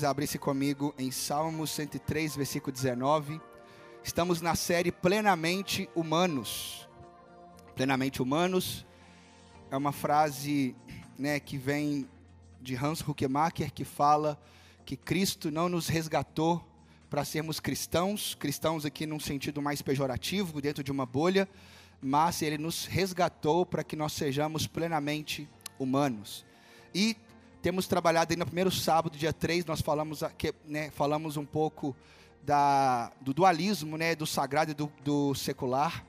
vocês abrissem comigo em Salmos 103, versículo 19. Estamos na série Plenamente Humanos. Plenamente Humanos é uma frase né, que vem de Hans Huckemacher que fala que Cristo não nos resgatou para sermos cristãos, cristãos aqui num sentido mais pejorativo, dentro de uma bolha, mas ele nos resgatou para que nós sejamos plenamente humanos. E temos trabalhado aí no primeiro sábado, dia 3, nós falamos, aqui, né, falamos um pouco da, do dualismo, né, do sagrado e do, do secular,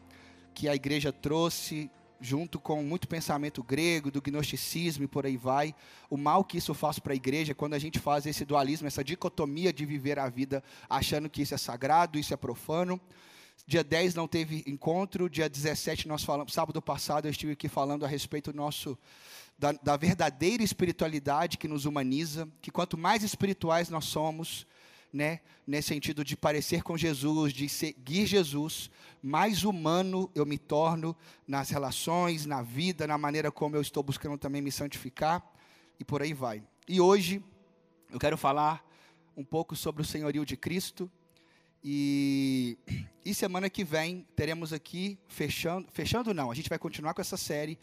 que a igreja trouxe junto com muito pensamento grego, do gnosticismo e por aí vai. O mal que isso faz para a igreja quando a gente faz esse dualismo, essa dicotomia de viver a vida achando que isso é sagrado, isso é profano. Dia 10 não teve encontro, dia 17 nós falamos, sábado passado eu estive aqui falando a respeito do nosso da, da verdadeira espiritualidade que nos humaniza, que quanto mais espirituais nós somos, né, nesse sentido de parecer com Jesus, de seguir Jesus, mais humano eu me torno nas relações, na vida, na maneira como eu estou buscando também me santificar e por aí vai. E hoje eu quero falar um pouco sobre o senhorio de Cristo. E, e semana que vem teremos aqui fechando, fechando não, a gente vai continuar com essa série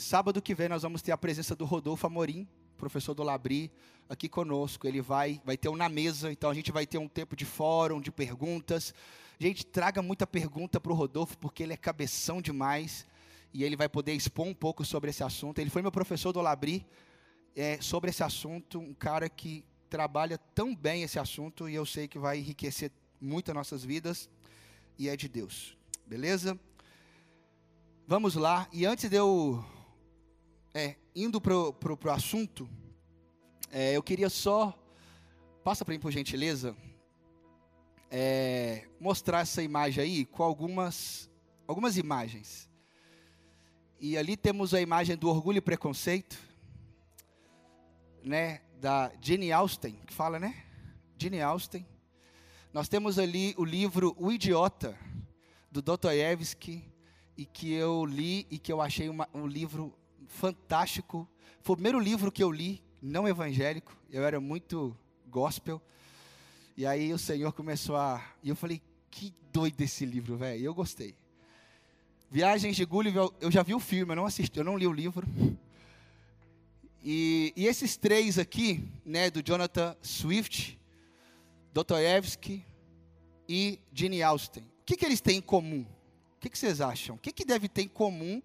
Sábado que vem nós vamos ter a presença do Rodolfo Amorim, professor do Labri, aqui conosco. Ele vai, vai ter um na mesa, então a gente vai ter um tempo de fórum, de perguntas. Gente, traga muita pergunta para o Rodolfo, porque ele é cabeção demais e ele vai poder expor um pouco sobre esse assunto. Ele foi meu professor do Labri é, sobre esse assunto, um cara que trabalha tão bem esse assunto e eu sei que vai enriquecer muito as nossas vidas e é de Deus. Beleza? Vamos lá. E antes de eu é, indo para o assunto, é, eu queria só, passa para mim por gentileza, é, mostrar essa imagem aí com algumas, algumas imagens. E ali temos a imagem do orgulho e preconceito, né, da Jenny Austen, que fala, né? Jenny Austen. Nós temos ali o livro O Idiota, do Dostoiévski, e que eu li e que eu achei uma, um livro fantástico. Foi o primeiro livro que eu li, não evangélico. Eu era muito gospel. E aí o Senhor começou a. E eu falei, que doido esse livro, velho. E eu gostei. Viagens de Gulliver, eu já vi o filme, eu não assisti, eu não li o livro. E, e esses três aqui, né, do Jonathan Swift, Dostoevsky e Gene Austen, o que, que eles têm em comum? O que, que vocês acham? O que, que deve ter em comum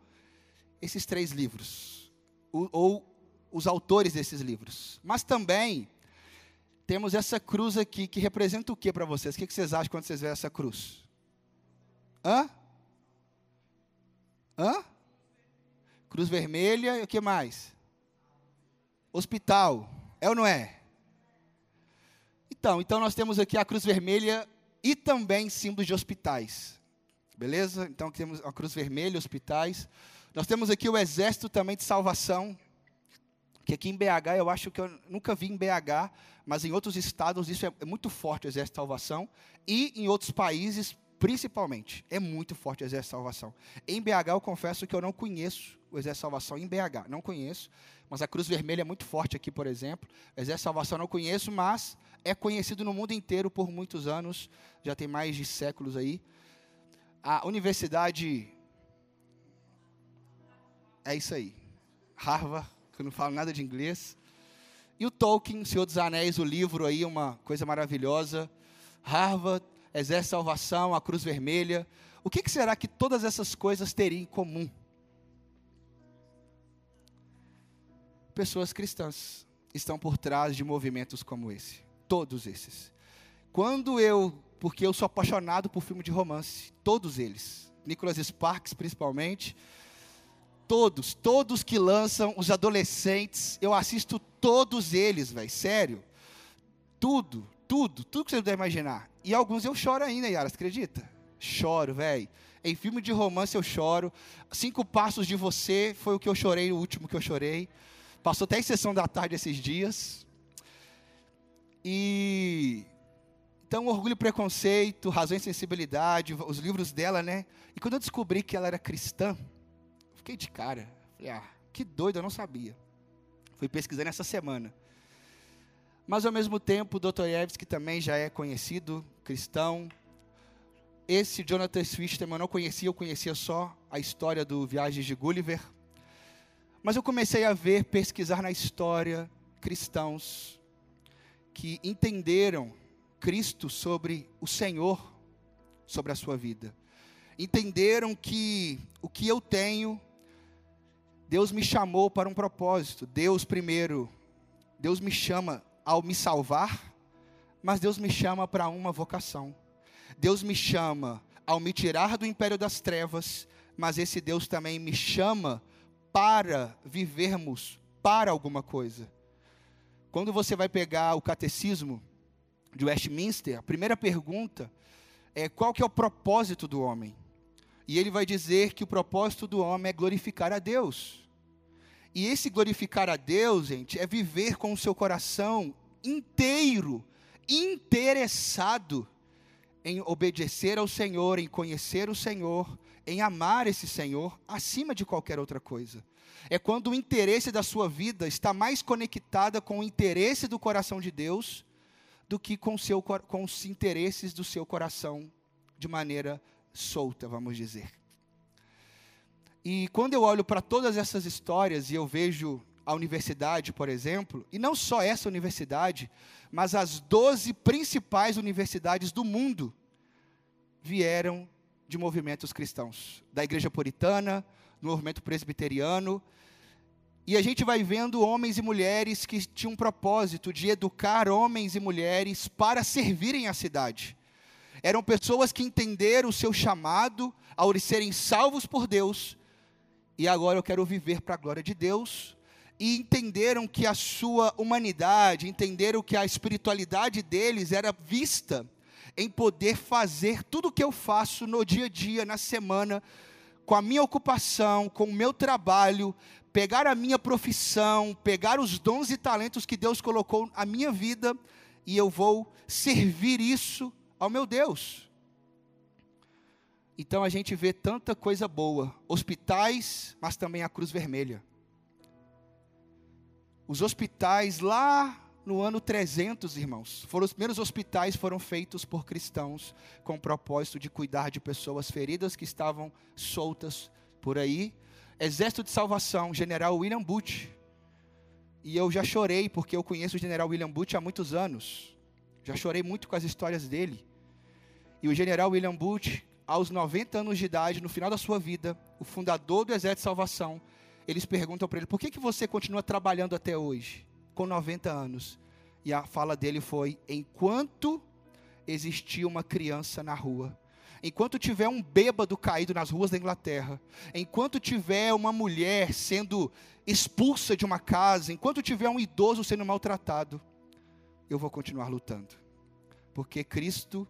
esses três livros, ou, os autores desses livros. Mas também temos essa cruz aqui, que representa o que para vocês? O que vocês acham quando vocês veem essa cruz? Hã? Hã? Cruz vermelha e o que mais? Hospital. É ou não é? Então, então nós temos aqui a cruz vermelha e também símbolos de hospitais. Beleza? Então temos a cruz vermelha, hospitais. Nós temos aqui o exército também de salvação, que aqui em BH, eu acho que eu nunca vi em BH, mas em outros estados isso é, é muito forte, o exército de salvação, e em outros países, principalmente, é muito forte o exército de salvação. Em BH, eu confesso que eu não conheço o exército de salvação em BH, não conheço, mas a Cruz Vermelha é muito forte aqui, por exemplo. O exército de salvação eu não conheço, mas é conhecido no mundo inteiro por muitos anos, já tem mais de séculos aí. A Universidade é isso aí. Harvard, que eu não falo nada de inglês. E o Tolkien, Senhor dos Anéis, o livro aí, uma coisa maravilhosa. Harvard, Exército Salvação, a Cruz Vermelha. O que, que será que todas essas coisas teriam em comum? Pessoas cristãs estão por trás de movimentos como esse. Todos esses. Quando eu, porque eu sou apaixonado por filme de romance, todos eles. Nicholas Sparks, principalmente todos, todos que lançam, os adolescentes, eu assisto todos eles, velho, sério. Tudo, tudo, tudo que você puder imaginar. E alguns eu choro ainda, Yara, você acredita? Choro, velho. Em filme de romance eu choro. Cinco Passos de Você foi o que eu chorei, o último que eu chorei. Passou até em sessão da tarde esses dias. E então, Orgulho e Preconceito, Razão e Sensibilidade, os livros dela, né? E quando eu descobri que ela era cristã, Fiquei de cara. Falei, ah, que doido, eu não sabia. Fui pesquisando essa semana. Mas ao mesmo tempo, Dostoiévski também já é conhecido, cristão. Esse Jonathan Swift também eu não conhecia, eu conhecia só a história do Viagens de Gulliver. Mas eu comecei a ver, pesquisar na história cristãos que entenderam Cristo sobre o Senhor, sobre a sua vida. Entenderam que o que eu tenho, Deus me chamou para um propósito. Deus primeiro, Deus me chama ao me salvar, mas Deus me chama para uma vocação. Deus me chama ao me tirar do império das trevas, mas esse Deus também me chama para vivermos para alguma coisa. Quando você vai pegar o catecismo de Westminster, a primeira pergunta é qual que é o propósito do homem? E ele vai dizer que o propósito do homem é glorificar a Deus. E esse glorificar a Deus, gente, é viver com o seu coração inteiro, interessado em obedecer ao Senhor, em conhecer o Senhor, em amar esse Senhor acima de qualquer outra coisa. É quando o interesse da sua vida está mais conectada com o interesse do coração de Deus do que com, seu, com os interesses do seu coração de maneira solta, vamos dizer. E quando eu olho para todas essas histórias e eu vejo a universidade, por exemplo, e não só essa universidade, mas as 12 principais universidades do mundo vieram de movimentos cristãos, da igreja puritana, do movimento presbiteriano, e a gente vai vendo homens e mulheres que tinham um propósito de educar homens e mulheres para servirem a cidade. Eram pessoas que entenderam o seu chamado ao serem salvos por Deus, e agora eu quero viver para a glória de Deus, e entenderam que a sua humanidade, entenderam que a espiritualidade deles era vista em poder fazer tudo o que eu faço no dia a dia, na semana, com a minha ocupação, com o meu trabalho, pegar a minha profissão, pegar os dons e talentos que Deus colocou na minha vida e eu vou servir isso ao meu Deus. Então a gente vê tanta coisa boa, hospitais, mas também a Cruz Vermelha. Os hospitais lá no ano 300, irmãos, foram os primeiros hospitais foram feitos por cristãos com o propósito de cuidar de pessoas feridas que estavam soltas por aí Exército de Salvação, General William Booth. E eu já chorei, porque eu conheço o General William Booth há muitos anos. Já chorei muito com as histórias dele. E o General William Booth, aos 90 anos de idade, no final da sua vida, o fundador do Exército de Salvação, eles perguntam para ele: por que, que você continua trabalhando até hoje, com 90 anos? E a fala dele foi: enquanto existia uma criança na rua, enquanto tiver um bêbado caído nas ruas da Inglaterra, enquanto tiver uma mulher sendo expulsa de uma casa, enquanto tiver um idoso sendo maltratado, eu vou continuar lutando. Porque Cristo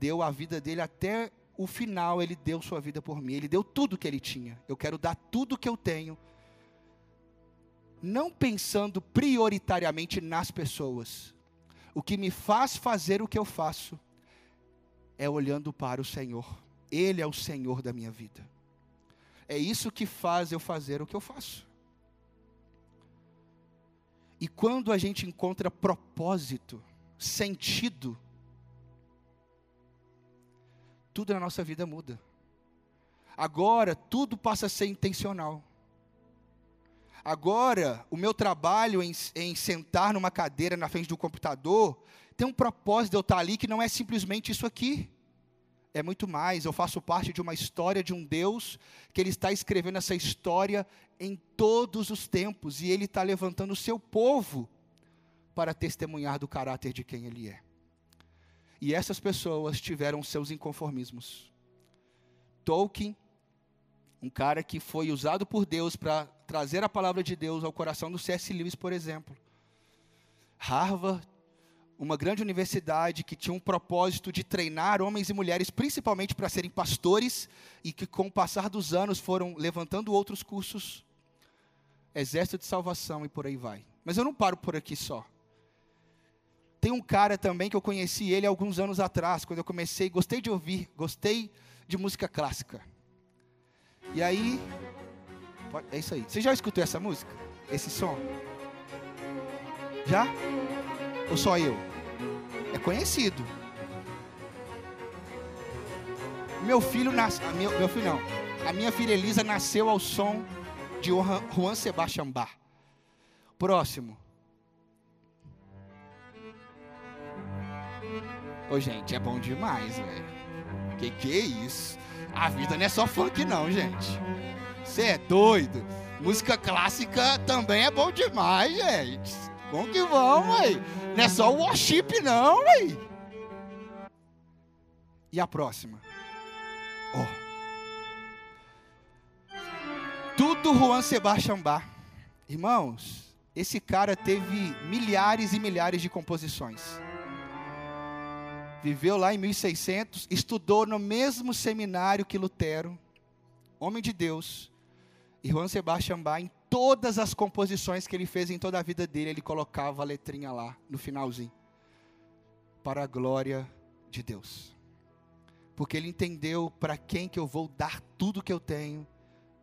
deu a vida dele até o final, ele deu sua vida por mim, ele deu tudo que ele tinha. Eu quero dar tudo que eu tenho, não pensando prioritariamente nas pessoas. O que me faz fazer o que eu faço é olhando para o Senhor. Ele é o Senhor da minha vida. É isso que faz eu fazer o que eu faço. E quando a gente encontra propósito, sentido, tudo na nossa vida muda. Agora tudo passa a ser intencional. Agora, o meu trabalho em, em, sentar numa cadeira na frente do computador tem um propósito de eu estar ali que não é simplesmente isso aqui. É muito mais. Eu faço parte de uma história de um Deus que Ele está escrevendo essa história em todos os tempos e Ele está levantando o seu povo para testemunhar do caráter de quem Ele é. E essas pessoas tiveram seus inconformismos. Tolkien, um cara que foi usado por Deus para trazer a palavra de Deus ao coração do C.S. Lewis, por exemplo. Harvard uma grande universidade que tinha um propósito de treinar homens e mulheres, principalmente para serem pastores, e que com o passar dos anos foram levantando outros cursos, exército de salvação e por aí vai. Mas eu não paro por aqui só. Tem um cara também que eu conheci ele alguns anos atrás, quando eu comecei, gostei de ouvir, gostei de música clássica. E aí, é isso aí. Você já escutou essa música? esse som? Já? Ou só eu? É conhecido. Meu filho nasceu. Meu, meu filho não. A minha filha Elisa nasceu ao som de Juan Sebastian Bach. Próximo. Ô, gente, é bom demais, velho. Que que é isso? A vida não é só funk, não, gente. Você é doido. Música clássica também é bom demais, gente. Bom que vão, ué. Não é só o worship, não, ué. E a próxima? Oh. Tudo Juan Sebastian Bach. Irmãos, esse cara teve milhares e milhares de composições viveu lá em 1600, estudou no mesmo seminário que Lutero, homem de Deus, e Juan Sebastian Bach, em todas as composições que ele fez em toda a vida dele, ele colocava a letrinha lá, no finalzinho, para a glória de Deus. Porque ele entendeu para quem que eu vou dar tudo que eu tenho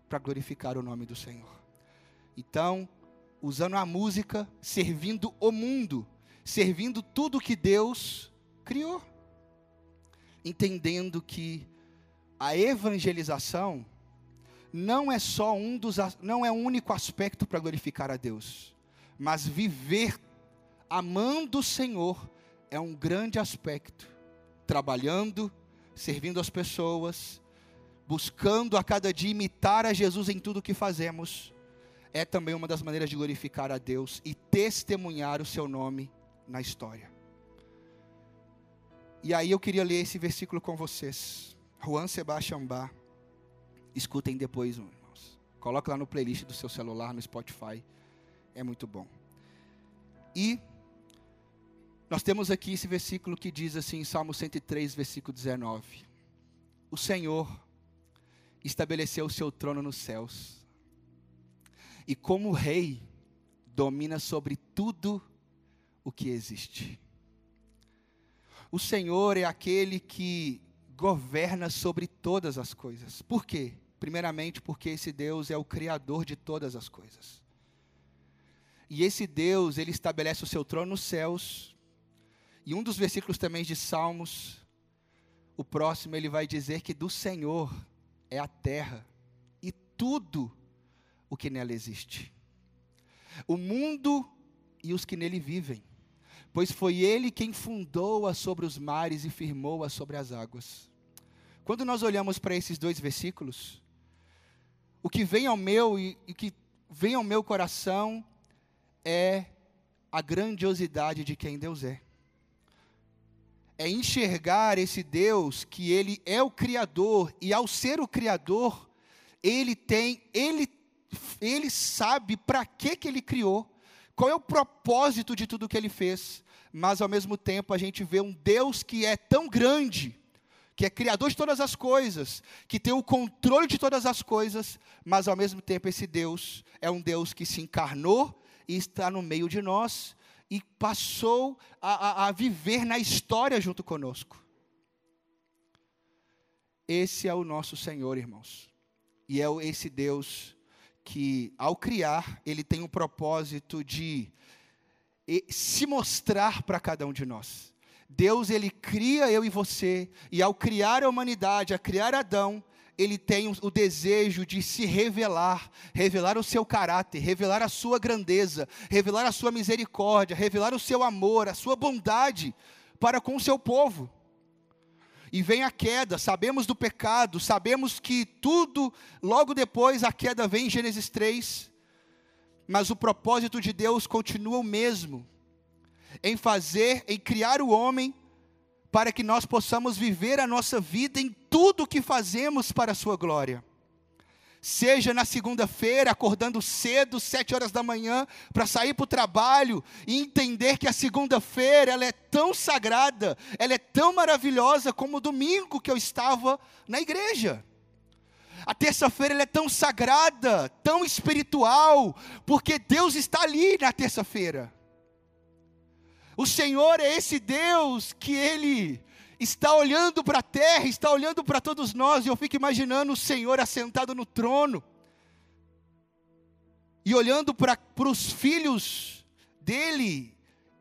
para glorificar o nome do Senhor. Então, usando a música, servindo o mundo, servindo tudo que Deus criou. Entendendo que a evangelização não é só um dos não é o único aspecto para glorificar a Deus, mas viver amando o Senhor é um grande aspecto. Trabalhando, servindo as pessoas, buscando a cada dia imitar a Jesus em tudo que fazemos, é também uma das maneiras de glorificar a Deus e testemunhar o seu nome na história. E aí eu queria ler esse versículo com vocês. Juan Sebastian Bach. Escutem depois, irmãos. Coloque lá no playlist do seu celular, no Spotify. É muito bom. E nós temos aqui esse versículo que diz assim, Salmo 103, versículo 19: O Senhor estabeleceu o seu trono nos céus, e como rei, domina sobre tudo o que existe. O Senhor é aquele que governa sobre todas as coisas. Por quê? Primeiramente, porque esse Deus é o criador de todas as coisas. E esse Deus, ele estabelece o seu trono nos céus. E um dos versículos também de Salmos, o próximo, ele vai dizer que do Senhor é a terra e tudo o que nela existe. O mundo e os que nele vivem pois foi ele quem fundou-a sobre os mares e firmou-a sobre as águas. Quando nós olhamos para esses dois versículos, o que vem ao meu e, e que vem ao meu coração é a grandiosidade de quem Deus é. É enxergar esse Deus que ele é o criador e ao ser o criador, ele tem, ele ele sabe para que que ele criou, qual é o propósito de tudo que ele fez mas ao mesmo tempo a gente vê um Deus que é tão grande, que é criador de todas as coisas, que tem o controle de todas as coisas, mas ao mesmo tempo esse Deus é um Deus que se encarnou e está no meio de nós e passou a, a, a viver na história junto conosco. Esse é o nosso Senhor, irmãos. E é esse Deus que, ao criar, ele tem o propósito de se mostrar para cada um de nós. Deus ele cria eu e você, e ao criar a humanidade, a criar Adão, ele tem o desejo de se revelar, revelar o seu caráter, revelar a sua grandeza, revelar a sua misericórdia, revelar o seu amor, a sua bondade para com o seu povo. E vem a queda, sabemos do pecado, sabemos que tudo, logo depois a queda vem em Gênesis 3, mas o propósito de Deus continua o mesmo, em fazer, em criar o homem, para que nós possamos viver a nossa vida em tudo o que fazemos para a sua glória. Seja na segunda-feira, acordando cedo, sete horas da manhã, para sair para o trabalho e entender que a segunda-feira ela é tão sagrada, ela é tão maravilhosa como o domingo que eu estava na igreja. A terça-feira é tão sagrada, tão espiritual, porque Deus está ali na terça-feira. O Senhor é esse Deus que Ele está olhando para a terra, está olhando para todos nós, e eu fico imaginando o Senhor assentado no trono. e olhando para os filhos dele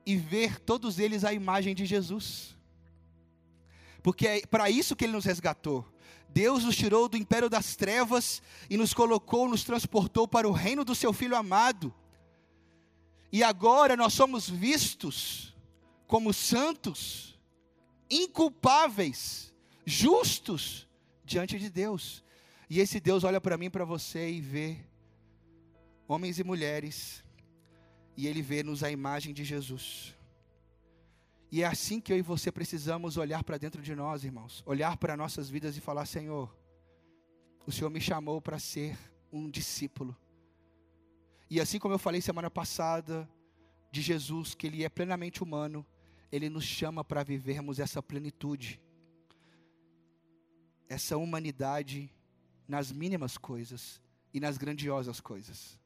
e ver todos eles a imagem de Jesus. Porque é para isso que ele nos resgatou. Deus nos tirou do império das trevas e nos colocou, nos transportou para o reino do seu filho amado. E agora nós somos vistos como santos, inculpáveis, justos diante de Deus. E esse Deus olha para mim, para você e vê homens e mulheres, e ele vê-nos a imagem de Jesus. E é assim que eu e você precisamos olhar para dentro de nós, irmãos, olhar para nossas vidas e falar: Senhor, o Senhor me chamou para ser um discípulo. E assim como eu falei semana passada de Jesus, que ele é plenamente humano, ele nos chama para vivermos essa plenitude, essa humanidade nas mínimas coisas e nas grandiosas coisas.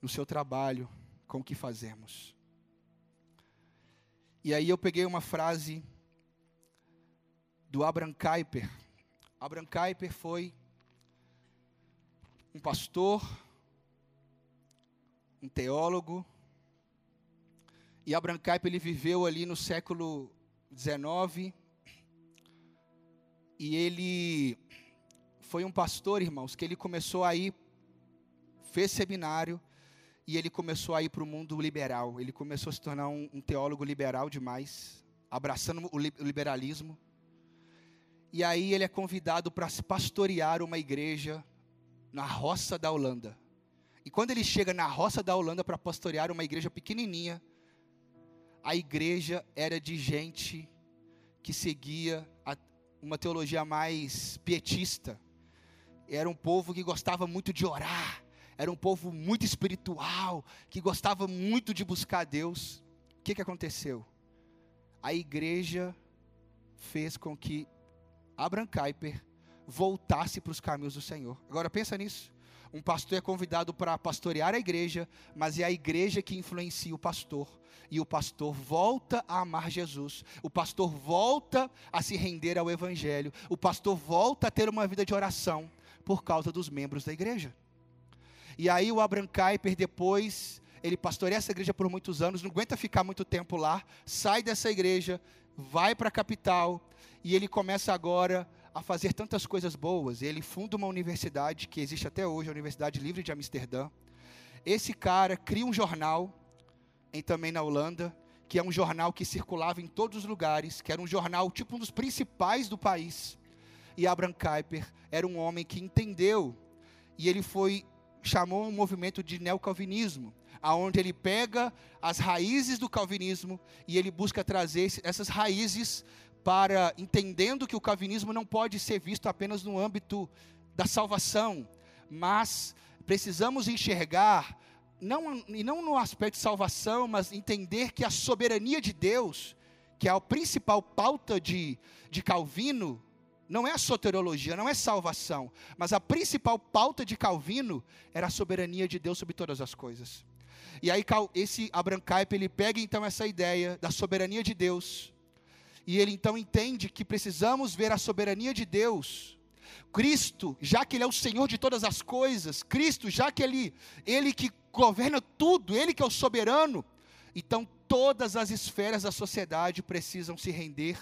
No seu trabalho, com o que fazemos. E aí eu peguei uma frase do Abraham Kuyper. Abraham Kuyper foi um pastor, um teólogo, e Abraham Kuyper ele viveu ali no século XIX, e ele foi um pastor, irmãos, que ele começou a ir, fez seminário, e ele começou a ir para o mundo liberal. Ele começou a se tornar um, um teólogo liberal demais, abraçando o, li, o liberalismo. E aí ele é convidado para pastorear uma igreja na roça da Holanda. E quando ele chega na roça da Holanda para pastorear uma igreja pequenininha, a igreja era de gente que seguia a, uma teologia mais pietista. Era um povo que gostava muito de orar, era um povo muito espiritual, que gostava muito de buscar Deus. O que, que aconteceu? A igreja fez com que Abraham Kuyper voltasse para os caminhos do Senhor. Agora pensa nisso. Um pastor é convidado para pastorear a igreja, mas é a igreja que influencia o pastor. E o pastor volta a amar Jesus. O pastor volta a se render ao evangelho. O pastor volta a ter uma vida de oração por causa dos membros da igreja. E aí o Abraham Kuyper depois, ele pastoreia essa igreja por muitos anos, não aguenta ficar muito tempo lá, sai dessa igreja, vai para a capital e ele começa agora a fazer tantas coisas boas. Ele funda uma universidade que existe até hoje, a Universidade Livre de Amsterdã. Esse cara cria um jornal em, também na Holanda, que é um jornal que circulava em todos os lugares, que era um jornal tipo um dos principais do país. E Abraham Kuyper era um homem que entendeu e ele foi chamou um movimento de neocalvinismo, aonde ele pega as raízes do calvinismo e ele busca trazer essas raízes para entendendo que o calvinismo não pode ser visto apenas no âmbito da salvação, mas precisamos enxergar não e não no aspecto de salvação, mas entender que a soberania de Deus, que é a principal pauta de, de Calvino, não é a soteriologia, não é salvação, mas a principal pauta de Calvino era a soberania de Deus sobre todas as coisas. E aí esse Abraham Kuyper, ele pega então essa ideia da soberania de Deus, e ele então entende que precisamos ver a soberania de Deus. Cristo, já que ele é o Senhor de todas as coisas, Cristo, já que ele ele que governa tudo, ele que é o soberano, então todas as esferas da sociedade precisam se render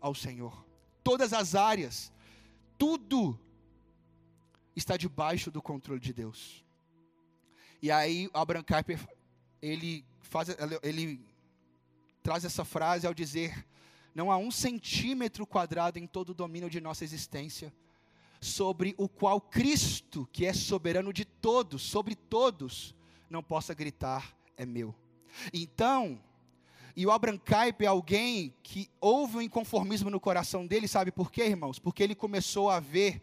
ao Senhor todas as áreas, tudo está debaixo do controle de Deus. E aí Abraham Kuyper, ele faz, ele traz essa frase ao dizer: não há um centímetro quadrado em todo o domínio de nossa existência sobre o qual Cristo, que é soberano de todos, sobre todos, não possa gritar é meu. Então, e o Kuyper é alguém que houve um inconformismo no coração dele, sabe por quê, irmãos? Porque ele começou a ver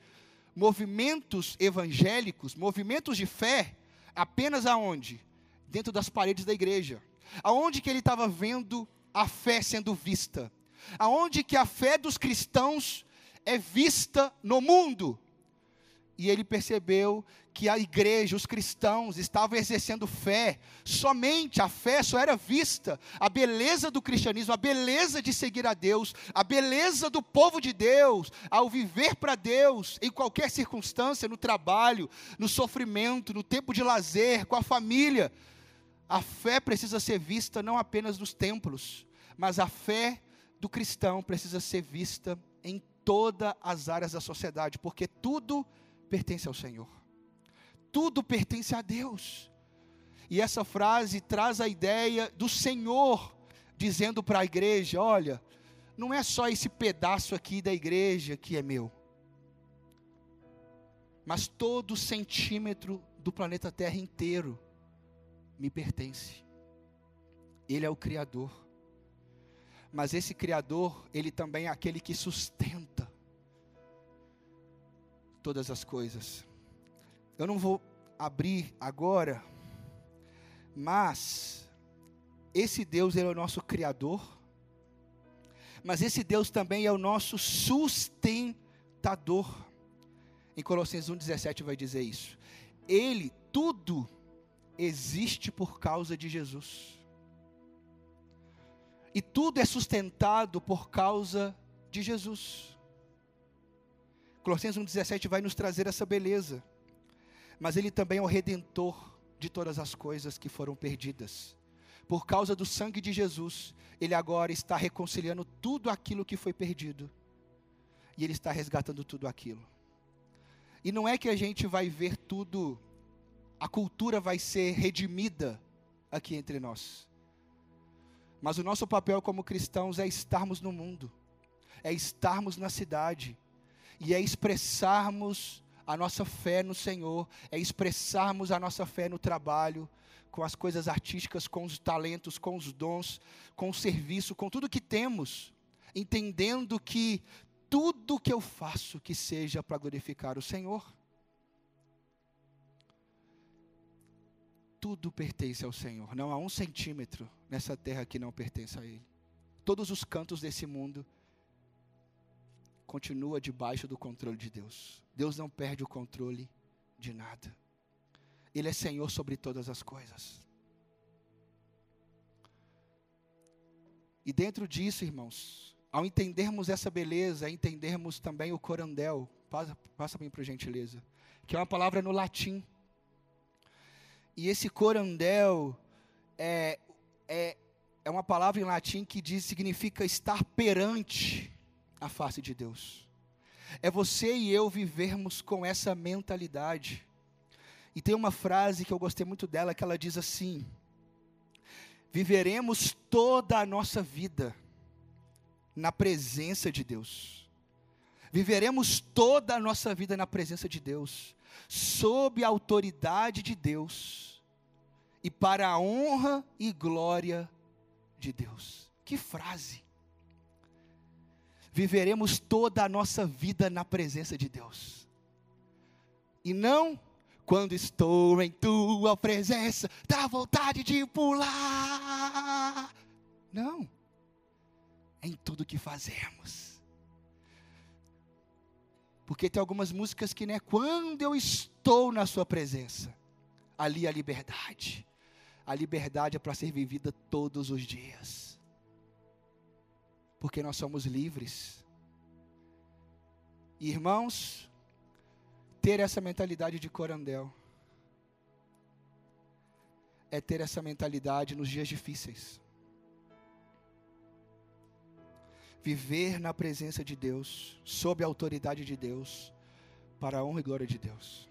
movimentos evangélicos, movimentos de fé, apenas aonde? Dentro das paredes da igreja. Aonde que ele estava vendo a fé sendo vista? Aonde que a fé dos cristãos é vista no mundo? e ele percebeu que a igreja, os cristãos, estavam exercendo fé, somente a fé só era vista, a beleza do cristianismo, a beleza de seguir a Deus, a beleza do povo de Deus, ao viver para Deus, em qualquer circunstância, no trabalho, no sofrimento, no tempo de lazer, com a família. A fé precisa ser vista não apenas nos templos, mas a fé do cristão precisa ser vista em todas as áreas da sociedade, porque tudo pertence ao Senhor. Tudo pertence a Deus. E essa frase traz a ideia do Senhor dizendo para a igreja: olha, não é só esse pedaço aqui da igreja que é meu, mas todo centímetro do planeta Terra inteiro me pertence. Ele é o Criador. Mas esse Criador, ele também é aquele que sustenta todas as coisas. Eu não vou abrir agora, mas esse Deus ele é o nosso criador, mas esse Deus também é o nosso sustentador. Em Colossenses 1:17 vai dizer isso. Ele tudo existe por causa de Jesus. E tudo é sustentado por causa de Jesus. Colossenses 1,17 vai nos trazer essa beleza. Mas Ele também é o redentor de todas as coisas que foram perdidas. Por causa do sangue de Jesus, Ele agora está reconciliando tudo aquilo que foi perdido. E Ele está resgatando tudo aquilo. E não é que a gente vai ver tudo, a cultura vai ser redimida aqui entre nós. Mas o nosso papel como cristãos é estarmos no mundo, é estarmos na cidade, e é expressarmos a nossa fé no Senhor, é expressarmos a nossa fé no trabalho, com as coisas artísticas, com os talentos, com os dons, com o serviço, com tudo que temos, entendendo que tudo que eu faço que seja para glorificar o Senhor. Tudo pertence ao Senhor, não há um centímetro nessa terra que não pertence a Ele. Todos os cantos desse mundo continua debaixo do controle de Deus. Deus não perde o controle de nada. Ele é Senhor sobre todas as coisas. E dentro disso, irmãos, ao entendermos essa beleza, entendermos também o corandel, passa, passa bem por gentileza, que é uma palavra no latim. E esse corandel é, é, é uma palavra em latim que diz, significa estar perante a face de Deus. É você e eu vivermos com essa mentalidade. E tem uma frase que eu gostei muito dela, que ela diz assim: Viveremos toda a nossa vida na presença de Deus. Viveremos toda a nossa vida na presença de Deus, sob a autoridade de Deus e para a honra e glória de Deus. Que frase! viveremos toda a nossa vida na presença de Deus. E não quando estou em tua presença, dá vontade de pular. Não. Em tudo que fazemos. Porque tem algumas músicas que, né, quando eu estou na sua presença, ali a liberdade. A liberdade é para ser vivida todos os dias porque nós somos livres. Irmãos, ter essa mentalidade de corandel é ter essa mentalidade nos dias difíceis. Viver na presença de Deus, sob a autoridade de Deus, para a honra e glória de Deus.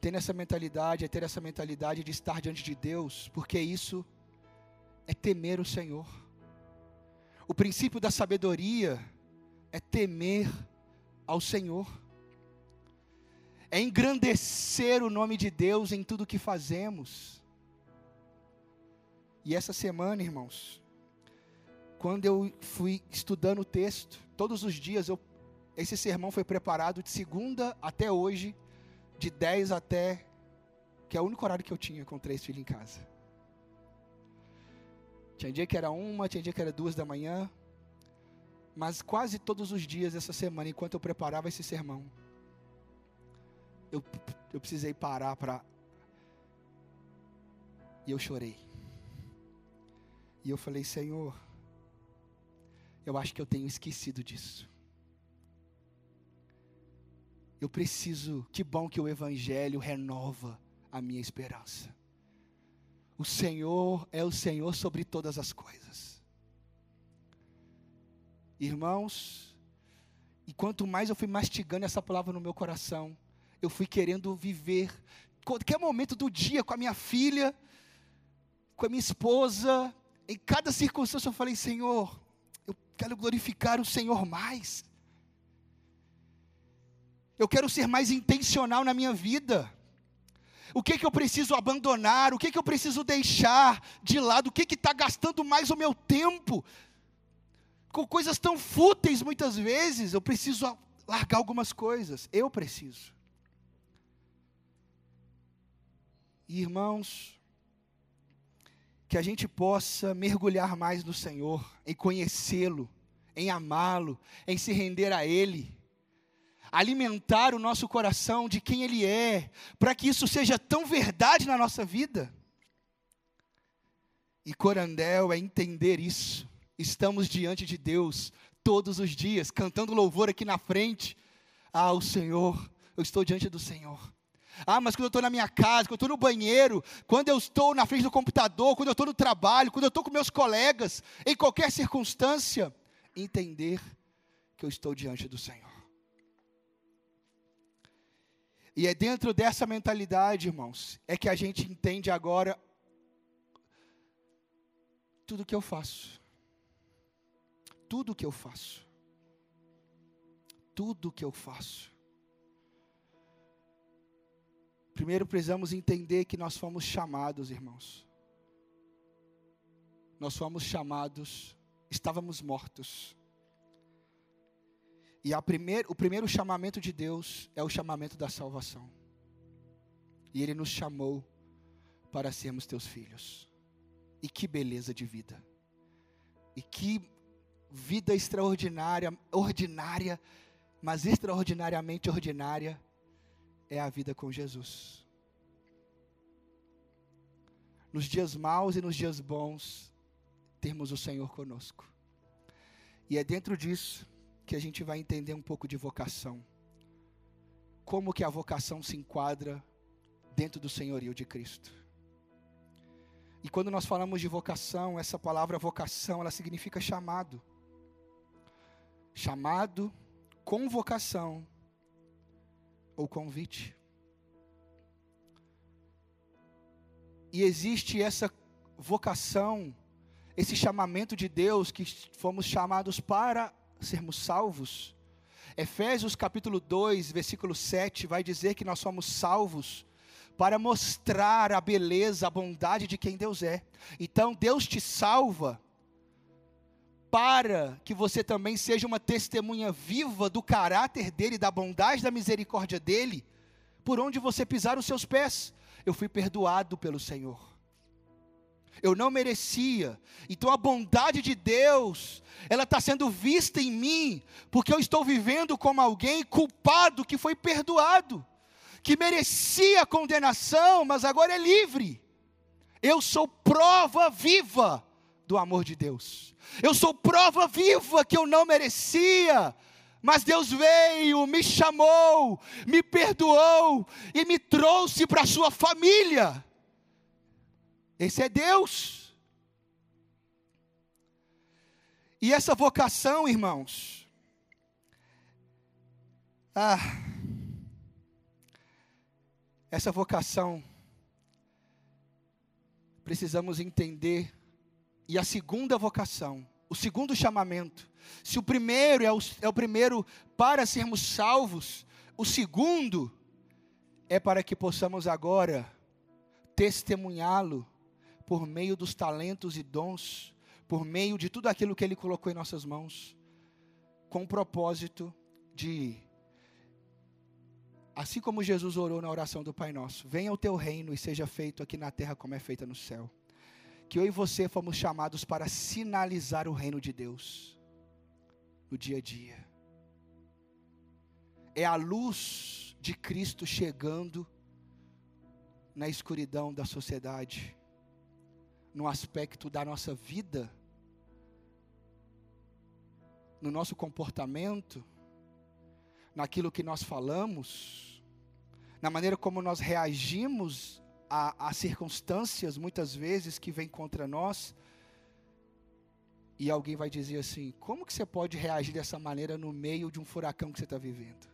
Ter essa mentalidade é ter essa mentalidade de estar diante de Deus, porque isso é temer o Senhor. O princípio da sabedoria é temer ao Senhor, é engrandecer o nome de Deus em tudo que fazemos. E essa semana, irmãos, quando eu fui estudando o texto, todos os dias eu, esse sermão foi preparado de segunda até hoje, de 10 até, que é o único horário que eu tinha com três filhos em casa. Tinha dia que era uma, tinha dia que era duas da manhã. Mas quase todos os dias essa semana, enquanto eu preparava esse sermão, eu, eu precisei parar para. E eu chorei. E eu falei, Senhor, eu acho que eu tenho esquecido disso. Eu preciso, que bom que o Evangelho renova a minha esperança. O Senhor é o Senhor sobre todas as coisas. Irmãos, e quanto mais eu fui mastigando essa palavra no meu coração, eu fui querendo viver qualquer momento do dia com a minha filha, com a minha esposa, em cada circunstância eu falei, Senhor, eu quero glorificar o Senhor mais. Eu quero ser mais intencional na minha vida. O que que eu preciso abandonar? O que que eu preciso deixar de lado? O que que está gastando mais o meu tempo? Com coisas tão fúteis muitas vezes, eu preciso largar algumas coisas. Eu preciso. irmãos, que a gente possa mergulhar mais no Senhor, em conhecê-lo, em amá-lo, em se render a Ele, alimentar o nosso coração de quem Ele é, para que isso seja tão verdade na nossa vida. E Corandel é entender isso. Estamos diante de Deus todos os dias, cantando louvor aqui na frente. Ah, o Senhor, eu estou diante do Senhor. Ah, mas quando eu estou na minha casa, quando eu estou no banheiro, quando eu estou na frente do computador, quando eu estou no trabalho, quando eu estou com meus colegas, em qualquer circunstância, entender que eu estou diante do Senhor. E é dentro dessa mentalidade, irmãos, é que a gente entende agora tudo que eu faço. Tudo que eu faço. Tudo que eu faço Primeiro precisamos entender que nós fomos chamados, irmãos. Nós fomos chamados, estávamos mortos. E primeir, o primeiro chamamento de Deus é o chamamento da salvação. E Ele nos chamou para sermos teus filhos. E que beleza de vida. E que vida extraordinária, ordinária, mas extraordinariamente ordinária é a vida com Jesus. Nos dias maus e nos dias bons, termos o Senhor conosco. E é dentro disso que a gente vai entender um pouco de vocação. Como que a vocação se enquadra dentro do senhorio de Cristo. E quando nós falamos de vocação, essa palavra vocação, ela significa chamado. Chamado, convocação ou convite. E existe essa vocação, esse chamamento de Deus que fomos chamados para sermos salvos. Efésios capítulo 2, versículo 7 vai dizer que nós somos salvos para mostrar a beleza, a bondade de quem Deus é. Então Deus te salva para que você também seja uma testemunha viva do caráter dele, da bondade, da misericórdia dele, por onde você pisar os seus pés. Eu fui perdoado pelo Senhor. Eu não merecia. Então a bondade de Deus, ela está sendo vista em mim, porque eu estou vivendo como alguém culpado que foi perdoado, que merecia condenação, mas agora é livre. Eu sou prova viva do amor de Deus. Eu sou prova viva que eu não merecia, mas Deus veio, me chamou, me perdoou e me trouxe para a sua família. Esse é Deus. E essa vocação, irmãos, ah, essa vocação, precisamos entender e a segunda vocação, o segundo chamamento. Se o primeiro é o, é o primeiro para sermos salvos, o segundo é para que possamos agora testemunhá-lo por meio dos talentos e dons, por meio de tudo aquilo que ele colocou em nossas mãos, com o propósito de assim como Jesus orou na oração do Pai Nosso, venha o teu reino e seja feito aqui na terra como é feita no céu que eu e você fomos chamados para sinalizar o reino de Deus. no dia a dia. É a luz de Cristo chegando na escuridão da sociedade, no aspecto da nossa vida, no nosso comportamento, naquilo que nós falamos, na maneira como nós reagimos a, a circunstâncias, muitas vezes, que vêm contra nós, e alguém vai dizer assim: como que você pode reagir dessa maneira no meio de um furacão que você está vivendo?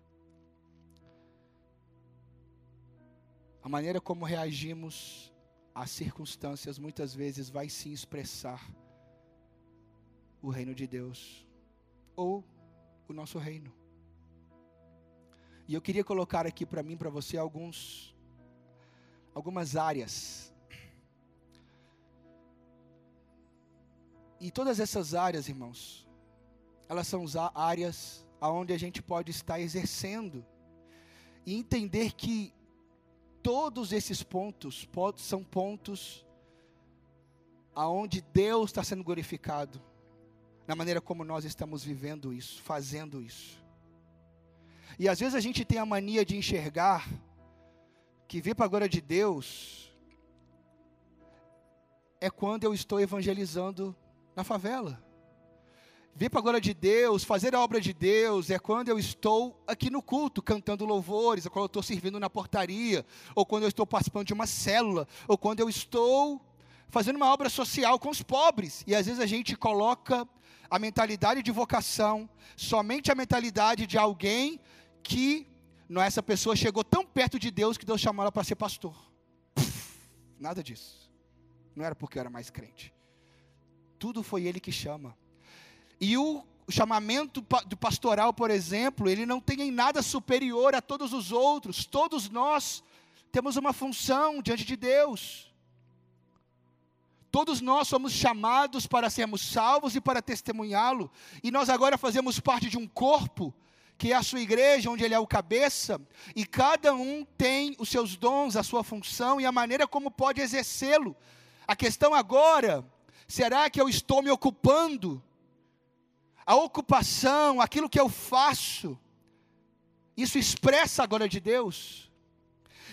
A maneira como reagimos às circunstâncias muitas vezes vai sim expressar o reino de Deus ou o nosso reino. E eu queria colocar aqui para mim, para você, alguns, algumas áreas E todas essas áreas, irmãos, elas são áreas aonde a gente pode estar exercendo e entender que todos esses pontos são pontos aonde Deus está sendo glorificado na maneira como nós estamos vivendo isso, fazendo isso. E às vezes a gente tem a mania de enxergar que vir para a glória de Deus é quando eu estou evangelizando na favela. Vir para a glória de Deus, fazer a obra de Deus, é quando eu estou aqui no culto, cantando louvores, é quando eu estou servindo na portaria, ou quando eu estou participando de uma célula, ou quando eu estou fazendo uma obra social com os pobres. E às vezes a gente coloca a mentalidade de vocação, somente a mentalidade de alguém que não essa pessoa chegou tão perto de Deus que Deus chamou ela para ser pastor. nada disso. Não era porque eu era mais crente tudo foi Ele que chama. E o chamamento do pastoral, por exemplo, ele não tem em nada superior a todos os outros. Todos nós temos uma função diante de Deus. Todos nós somos chamados para sermos salvos e para testemunhá-lo. E nós agora fazemos parte de um corpo, que é a sua igreja, onde ele é o cabeça, e cada um tem os seus dons, a sua função e a maneira como pode exercê-lo. A questão agora Será que eu estou me ocupando? A ocupação, aquilo que eu faço, isso expressa a glória de Deus?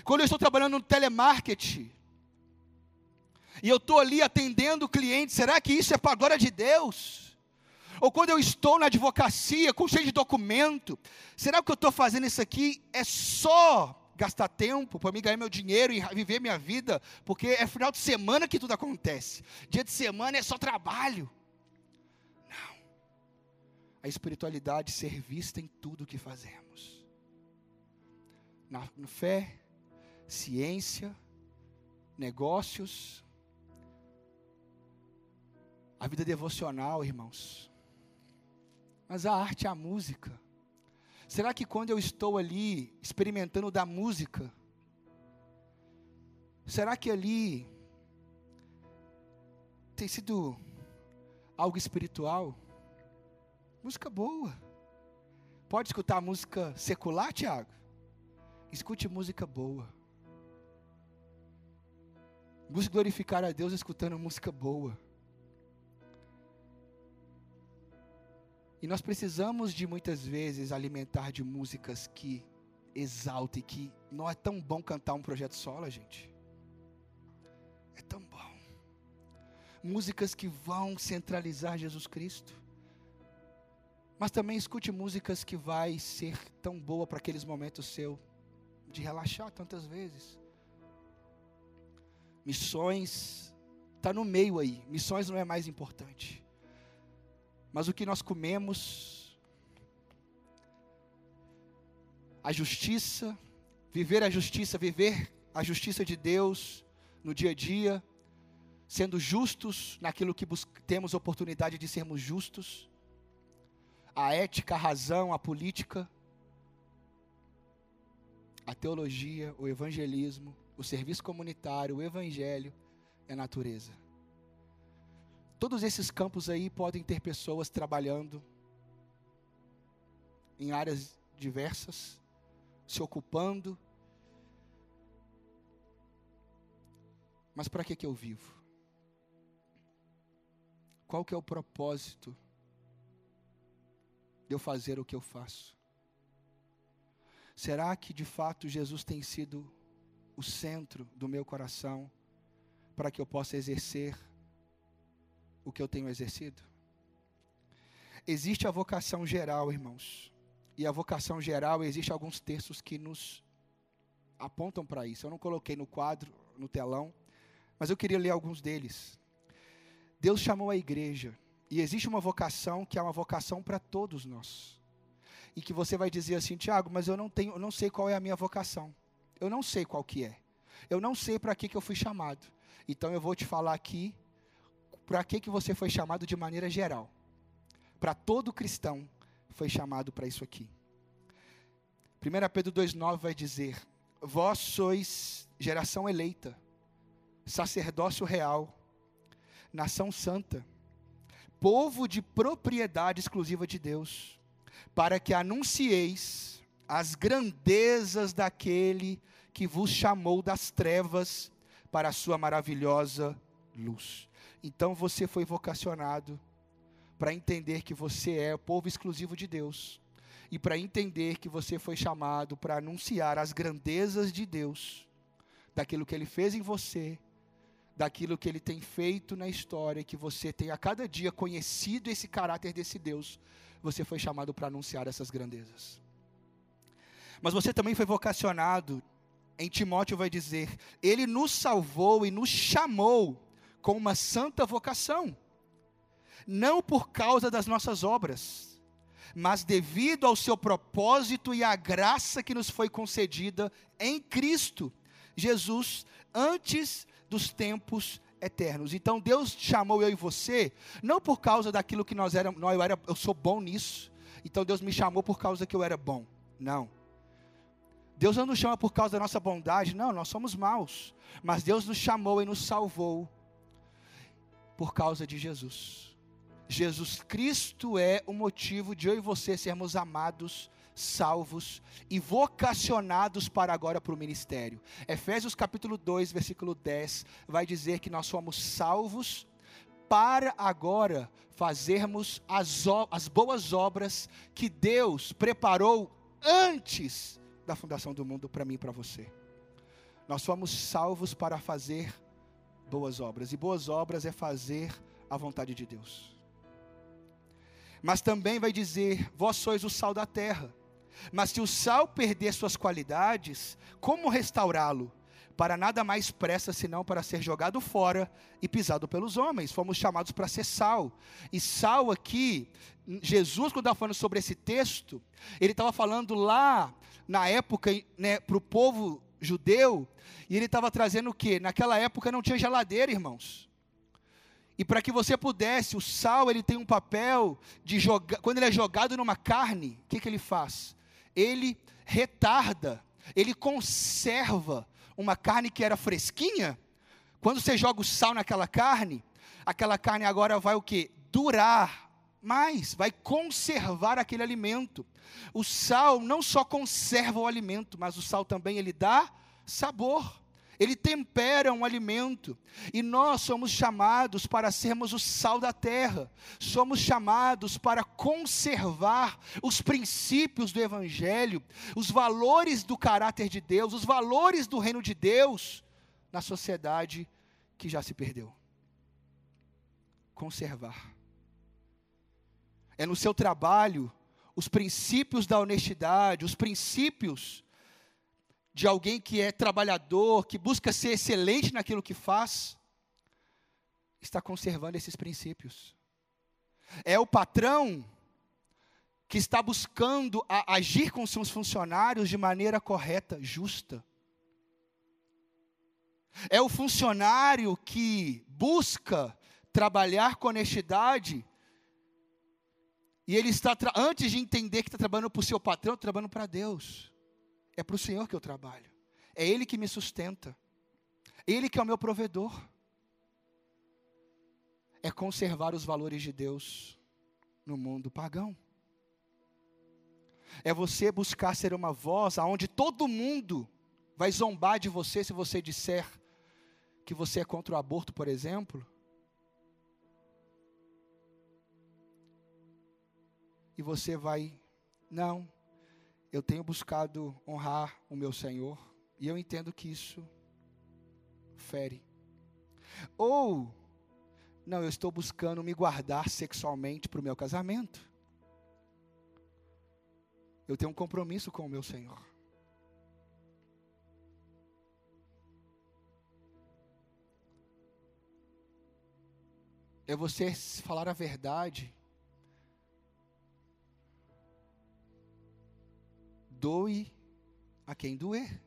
Quando eu estou trabalhando no telemarketing, e eu estou ali atendendo o cliente, será que isso é para a glória de Deus? Ou quando eu estou na advocacia, com cheio de documento, será que o que eu estou fazendo isso aqui é só gastar tempo para me ganhar meu dinheiro e viver minha vida, porque é final de semana que tudo acontece. Dia de semana é só trabalho. A espiritualidade ser vista em tudo que fazemos. Na, fé, ciência, negócios, a vida devocional, irmãos. Mas a arte, a música, Será que quando eu estou ali experimentando da música, será que ali tem sido algo espiritual? Música boa. Pode escutar música secular, Tiago? Escute música boa. Busque glorificar a Deus escutando música boa. E nós precisamos de muitas vezes alimentar de músicas que exaltem, que não é tão bom cantar um projeto solo, gente. É tão bom. Músicas que vão centralizar Jesus Cristo. Mas também escute músicas que vai ser tão boa para aqueles momentos seu de relaxar tantas vezes. Missões está no meio aí. Missões não é mais importante. Mas o que nós comemos, a justiça, viver a justiça, viver a justiça de Deus no dia a dia, sendo justos naquilo que temos oportunidade de sermos justos, a ética, a razão, a política, a teologia, o evangelismo, o serviço comunitário, o evangelho é natureza. Todos esses campos aí podem ter pessoas trabalhando em áreas diversas, se ocupando. Mas para que que eu vivo? Qual que é o propósito de eu fazer o que eu faço? Será que de fato Jesus tem sido o centro do meu coração para que eu possa exercer o que eu tenho exercido? Existe a vocação geral, irmãos. E a vocação geral, existe alguns textos que nos apontam para isso. Eu não coloquei no quadro, no telão, mas eu queria ler alguns deles. Deus chamou a igreja, e existe uma vocação que é uma vocação para todos nós. E que você vai dizer assim, Tiago, mas eu não tenho, eu não sei qual é a minha vocação. Eu não sei qual que é. Eu não sei para que, que eu fui chamado. Então eu vou te falar aqui para que, que você foi chamado de maneira geral. Para todo cristão foi chamado para isso aqui. 1 Pedro 2,9 vai dizer: Vós sois geração eleita, sacerdócio real, nação santa, povo de propriedade exclusiva de Deus, para que anuncieis as grandezas daquele que vos chamou das trevas para a sua maravilhosa luz. Então você foi vocacionado para entender que você é o povo exclusivo de Deus e para entender que você foi chamado para anunciar as grandezas de Deus, daquilo que Ele fez em você, daquilo que Ele tem feito na história, que você tem a cada dia conhecido esse caráter desse Deus, você foi chamado para anunciar essas grandezas. Mas você também foi vocacionado, em Timóteo vai dizer, Ele nos salvou e nos chamou com uma santa vocação não por causa das nossas obras, mas devido ao seu propósito e à graça que nos foi concedida em Cristo Jesus antes dos tempos eternos. Então Deus chamou eu e você não por causa daquilo que nós éramos, não, eu era, eu sou bom nisso. Então Deus me chamou por causa que eu era bom. Não. Deus não nos chama por causa da nossa bondade, não, nós somos maus. Mas Deus nos chamou e nos salvou por causa de Jesus. Jesus Cristo é o motivo de eu e você sermos amados, salvos e vocacionados para agora para o ministério. Efésios capítulo 2, versículo 10 vai dizer que nós somos salvos para agora fazermos as, as boas obras que Deus preparou antes da fundação do mundo para mim e para você. Nós somos salvos para fazer boas obras, e boas obras é fazer a vontade de Deus. Mas também vai dizer: Vós sois o sal da terra. Mas se o sal perder suas qualidades, como restaurá-lo? Para nada mais presta senão para ser jogado fora e pisado pelos homens. Fomos chamados para ser sal. E sal aqui, Jesus, quando estava falando sobre esse texto, ele estava falando lá na época né, para o povo judeu, e ele estava trazendo o que? Naquela época não tinha geladeira, irmãos. E para que você pudesse, o sal ele tem um papel de jogar, quando ele é jogado numa carne, o que, que ele faz? Ele retarda, ele conserva uma carne que era fresquinha. Quando você joga o sal naquela carne, aquela carne agora vai o que? Durar mais, vai conservar aquele alimento. O sal não só conserva o alimento, mas o sal também ele dá sabor ele tempera um alimento, e nós somos chamados para sermos o sal da terra, somos chamados para conservar os princípios do Evangelho, os valores do caráter de Deus, os valores do reino de Deus na sociedade que já se perdeu. Conservar. É no seu trabalho, os princípios da honestidade, os princípios de alguém que é trabalhador, que busca ser excelente naquilo que faz, está conservando esses princípios. É o patrão que está buscando agir com seus funcionários de maneira correta, justa. É o funcionário que busca trabalhar com honestidade e ele está, antes de entender que está trabalhando para o seu patrão, trabalhando para Deus. É para o Senhor que eu trabalho. É Ele que me sustenta. Ele que é o meu provedor. É conservar os valores de Deus no mundo pagão. É você buscar ser uma voz aonde todo mundo vai zombar de você se você disser que você é contra o aborto, por exemplo. E você vai, não, eu tenho buscado honrar o meu Senhor, e eu entendo que isso fere. Ou, não, eu estou buscando me guardar sexualmente para o meu casamento. Eu tenho um compromisso com o meu Senhor. É você falar a verdade. Doe a quem doer.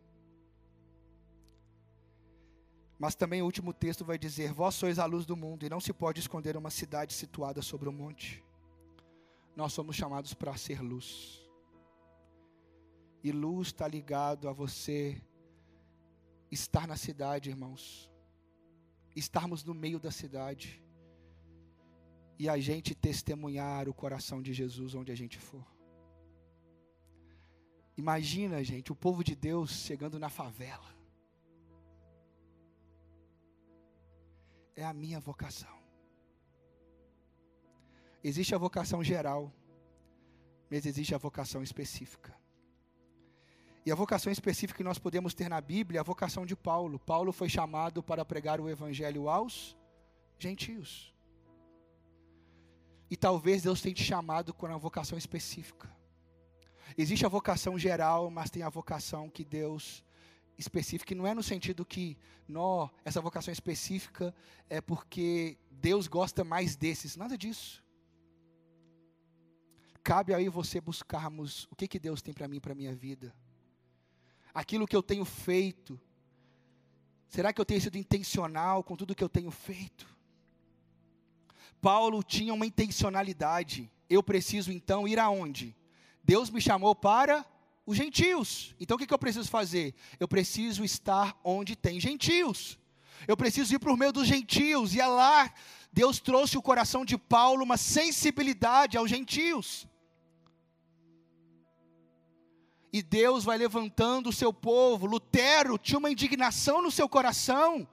Mas também o último texto vai dizer: Vós sois a luz do mundo, e não se pode esconder uma cidade situada sobre um monte. Nós somos chamados para ser luz. E luz está ligado a você estar na cidade, irmãos. Estarmos no meio da cidade. E a gente testemunhar o coração de Jesus onde a gente for. Imagina, gente, o povo de Deus chegando na favela. é a minha vocação. Existe a vocação geral, mas existe a vocação específica. E a vocação específica que nós podemos ter na Bíblia é a vocação de Paulo. Paulo foi chamado para pregar o evangelho aos gentios. E talvez Deus tenha te chamado com uma vocação específica. Existe a vocação geral, mas tem a vocação que Deus específica, e não é no sentido que, nó, essa vocação específica é porque Deus gosta mais desses, nada disso. Cabe aí você buscarmos o que, que Deus tem para mim, para minha vida. Aquilo que eu tenho feito. Será que eu tenho sido intencional com tudo que eu tenho feito? Paulo tinha uma intencionalidade. Eu preciso então ir aonde? Deus me chamou para os gentios. Então o que, que eu preciso fazer? Eu preciso estar onde tem gentios. Eu preciso ir para o meio dos gentios. E é lá, Deus trouxe o coração de Paulo uma sensibilidade aos gentios. E Deus vai levantando o seu povo. Lutero tinha uma indignação no seu coração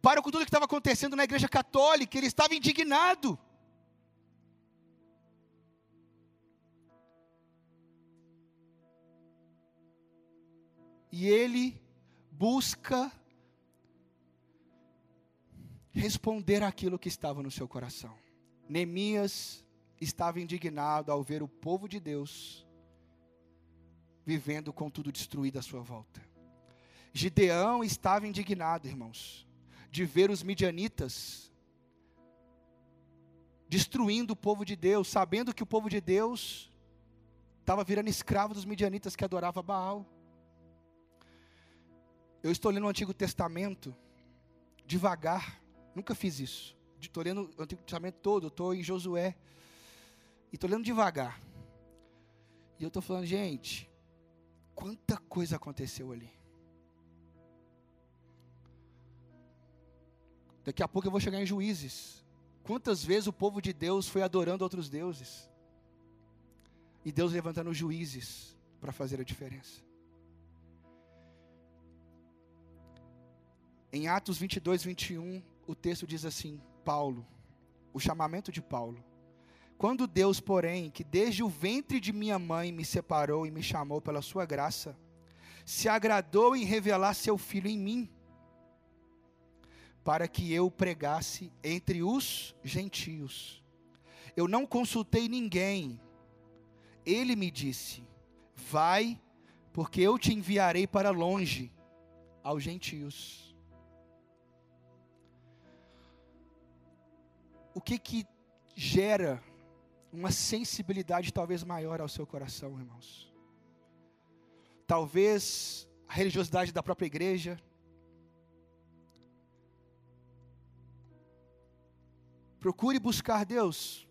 para com tudo que estava acontecendo na igreja católica. Ele estava indignado. E ele busca responder aquilo que estava no seu coração. Neemias estava indignado ao ver o povo de Deus vivendo com tudo destruído à sua volta. Gideão estava indignado, irmãos, de ver os midianitas destruindo o povo de Deus, sabendo que o povo de Deus estava virando escravo dos midianitas que adoravam Baal. Eu estou lendo o Antigo Testamento devagar, nunca fiz isso. Estou lendo o Antigo Testamento todo, estou em Josué. E estou lendo devagar. E eu estou falando, gente, quanta coisa aconteceu ali. Daqui a pouco eu vou chegar em juízes. Quantas vezes o povo de Deus foi adorando outros deuses? E Deus levantando juízes para fazer a diferença. Em Atos 22, 21, o texto diz assim: Paulo, o chamamento de Paulo. Quando Deus, porém, que desde o ventre de minha mãe me separou e me chamou pela sua graça, se agradou em revelar seu filho em mim, para que eu pregasse entre os gentios. Eu não consultei ninguém. Ele me disse: Vai, porque eu te enviarei para longe aos gentios. O que que gera uma sensibilidade talvez maior ao seu coração, irmãos? Talvez a religiosidade da própria igreja, Procure buscar Deus.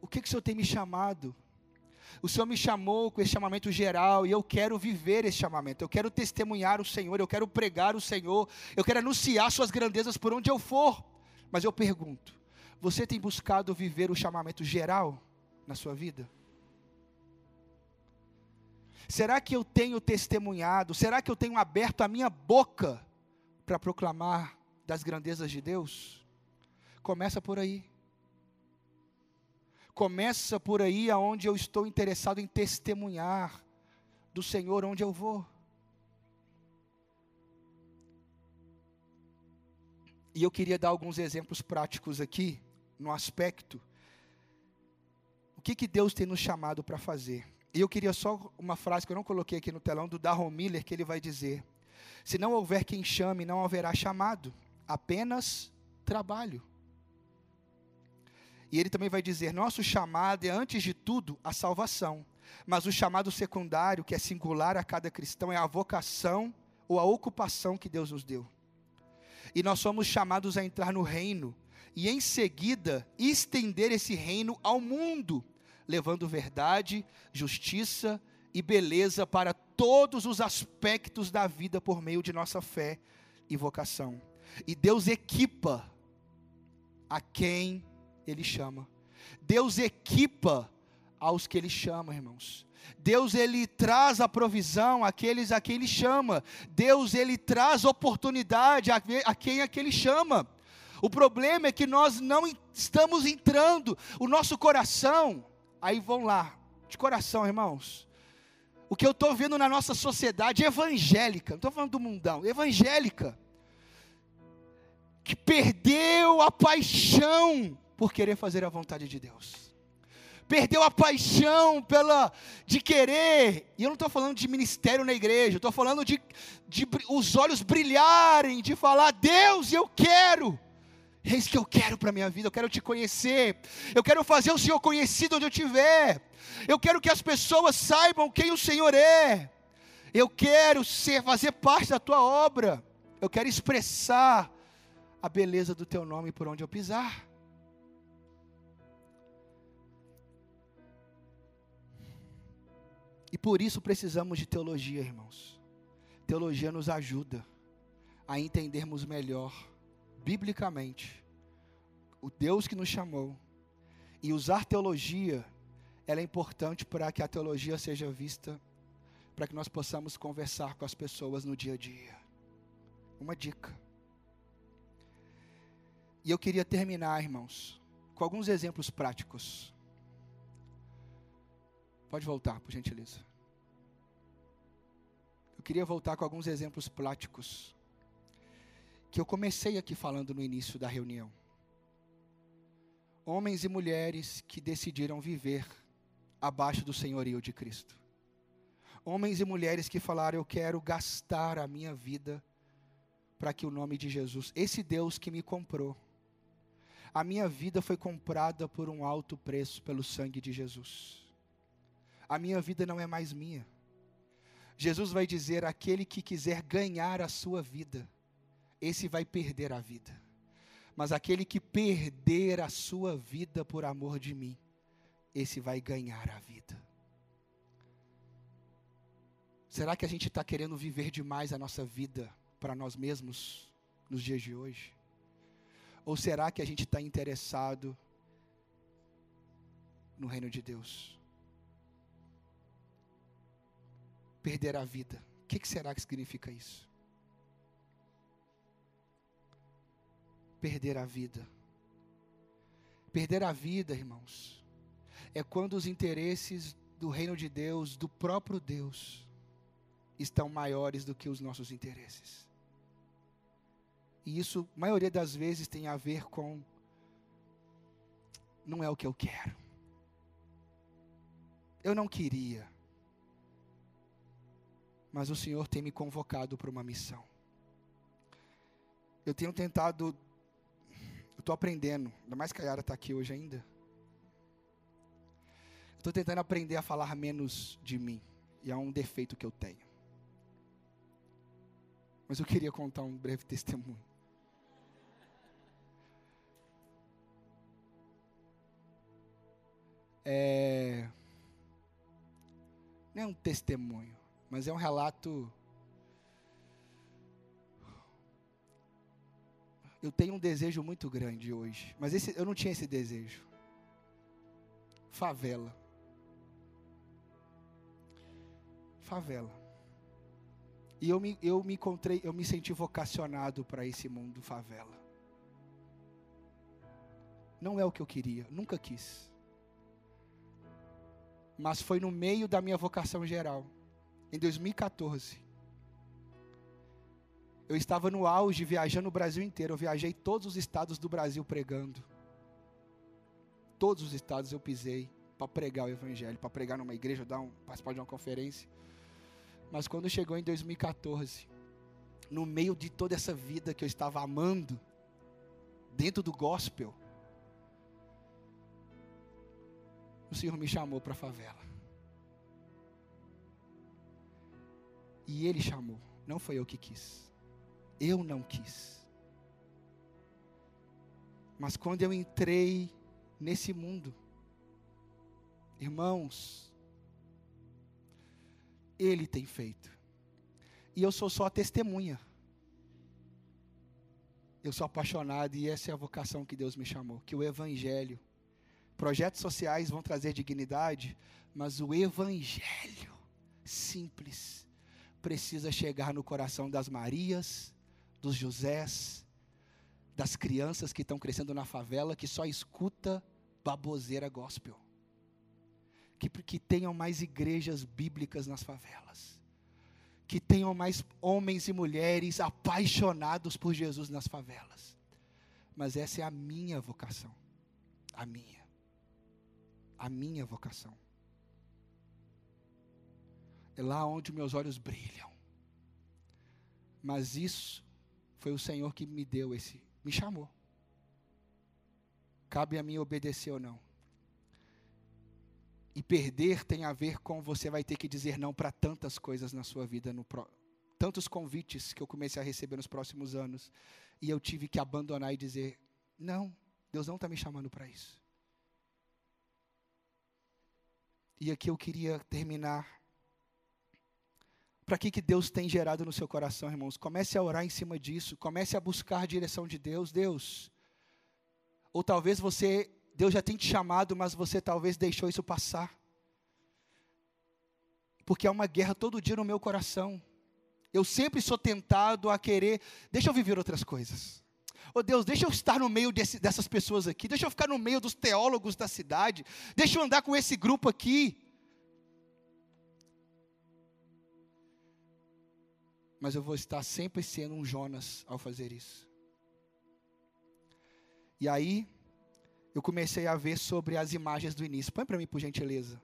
O que, que o Senhor tem me chamado? O Senhor me chamou com esse chamamento geral e eu quero viver esse chamamento. Eu quero testemunhar o Senhor, eu quero pregar o Senhor, eu quero anunciar Suas grandezas por onde eu for. Mas eu pergunto: você tem buscado viver o chamamento geral na sua vida? Será que eu tenho testemunhado? Será que eu tenho aberto a minha boca para proclamar das grandezas de Deus? Começa por aí. Começa por aí aonde eu estou interessado em testemunhar do Senhor onde eu vou. E eu queria dar alguns exemplos práticos aqui, no aspecto, o que, que Deus tem nos chamado para fazer. E eu queria só uma frase que eu não coloquei aqui no telão, do Darron Miller, que ele vai dizer: Se não houver quem chame, não haverá chamado, apenas trabalho. E ele também vai dizer: Nosso chamado é, antes de tudo, a salvação. Mas o chamado secundário, que é singular a cada cristão, é a vocação ou a ocupação que Deus nos deu. E nós somos chamados a entrar no reino e em seguida estender esse reino ao mundo, levando verdade, justiça e beleza para todos os aspectos da vida por meio de nossa fé e vocação. E Deus equipa a quem Ele chama. Deus equipa aos que Ele chama, irmãos. Deus ele traz a provisão àqueles a quem ele chama. Deus ele traz oportunidade a, quem a quem ele chama. O problema é que nós não estamos entrando, o nosso coração, aí vão lá, de coração, irmãos. O que eu estou vendo na nossa sociedade evangélica, não estou falando do mundão, evangélica, que perdeu a paixão por querer fazer a vontade de Deus perdeu a paixão pela de querer. E eu não estou falando de ministério na igreja, estou falando de, de os olhos brilharem, de falar: Deus, eu quero. É isso que eu quero para a minha vida, eu quero te conhecer, eu quero fazer o Senhor conhecido onde eu estiver, eu quero que as pessoas saibam quem o Senhor é, eu quero ser, fazer parte da tua obra, eu quero expressar a beleza do teu nome por onde eu pisar. E por isso precisamos de teologia, irmãos. Teologia nos ajuda a entendermos melhor, biblicamente, o Deus que nos chamou. E usar teologia, ela é importante para que a teologia seja vista, para que nós possamos conversar com as pessoas no dia a dia. Uma dica. E eu queria terminar, irmãos, com alguns exemplos práticos. Pode voltar, por gentileza. Eu queria voltar com alguns exemplos práticos que eu comecei aqui falando no início da reunião. Homens e mulheres que decidiram viver abaixo do senhorio de Cristo. Homens e mulheres que falaram: Eu quero gastar a minha vida para que o nome de Jesus, esse Deus que me comprou, a minha vida foi comprada por um alto preço pelo sangue de Jesus a minha vida não é mais minha. Jesus vai dizer: aquele que quiser ganhar a sua vida, esse vai perder a vida. Mas aquele que perder a sua vida por amor de mim, esse vai ganhar a vida. Será que a gente está querendo viver demais a nossa vida para nós mesmos nos dias de hoje? Ou será que a gente está interessado no reino de Deus? perder a vida. O que, que será que significa isso? Perder a vida. Perder a vida, irmãos, é quando os interesses do reino de Deus, do próprio Deus, estão maiores do que os nossos interesses. E isso, maioria das vezes, tem a ver com não é o que eu quero. Eu não queria mas o Senhor tem me convocado para uma missão. Eu tenho tentado, estou aprendendo, ainda mais que a Yara está aqui hoje ainda. Estou tentando aprender a falar menos de mim, e é um defeito que eu tenho. Mas eu queria contar um breve testemunho. É, não é um testemunho mas é um relato. Eu tenho um desejo muito grande hoje, mas esse, eu não tinha esse desejo. Favela. Favela. E eu me, eu me encontrei, eu me senti vocacionado para esse mundo favela. Não é o que eu queria, nunca quis. mas foi no meio da minha vocação geral, em 2014. Eu estava no auge, viajando o Brasil inteiro. Eu viajei todos os estados do Brasil pregando. Todos os estados eu pisei para pregar o Evangelho, para pregar numa igreja, dar um, participar de uma conferência. Mas quando chegou em 2014, no meio de toda essa vida que eu estava amando, dentro do gospel, o Senhor me chamou para a favela. E Ele chamou, não foi eu que quis. Eu não quis. Mas quando eu entrei nesse mundo, irmãos, Ele tem feito. E eu sou só testemunha. Eu sou apaixonado e essa é a vocação que Deus me chamou, que o evangelho Projetos sociais vão trazer dignidade, mas o evangelho simples precisa chegar no coração das Marias, dos Josés, das crianças que estão crescendo na favela, que só escuta baboseira gospel. Que, que tenham mais igrejas bíblicas nas favelas. Que tenham mais homens e mulheres apaixonados por Jesus nas favelas. Mas essa é a minha vocação. A minha a minha vocação. É lá onde meus olhos brilham. Mas isso foi o Senhor que me deu esse, me chamou. Cabe a mim obedecer ou não. E perder tem a ver com você vai ter que dizer não para tantas coisas na sua vida, tantos convites que eu comecei a receber nos próximos anos, e eu tive que abandonar e dizer: não, Deus não está me chamando para isso. E aqui eu queria terminar. Para que, que Deus tem gerado no seu coração, irmãos? Comece a orar em cima disso. Comece a buscar a direção de Deus. Deus. Ou talvez você, Deus já tenha te chamado, mas você talvez deixou isso passar. Porque há uma guerra todo dia no meu coração. Eu sempre sou tentado a querer, deixa eu viver outras coisas. Oh Deus, deixa eu estar no meio desse, dessas pessoas aqui, deixa eu ficar no meio dos teólogos da cidade, deixa eu andar com esse grupo aqui. Mas eu vou estar sempre sendo um Jonas ao fazer isso. E aí, eu comecei a ver sobre as imagens do início. Põe para mim, por gentileza.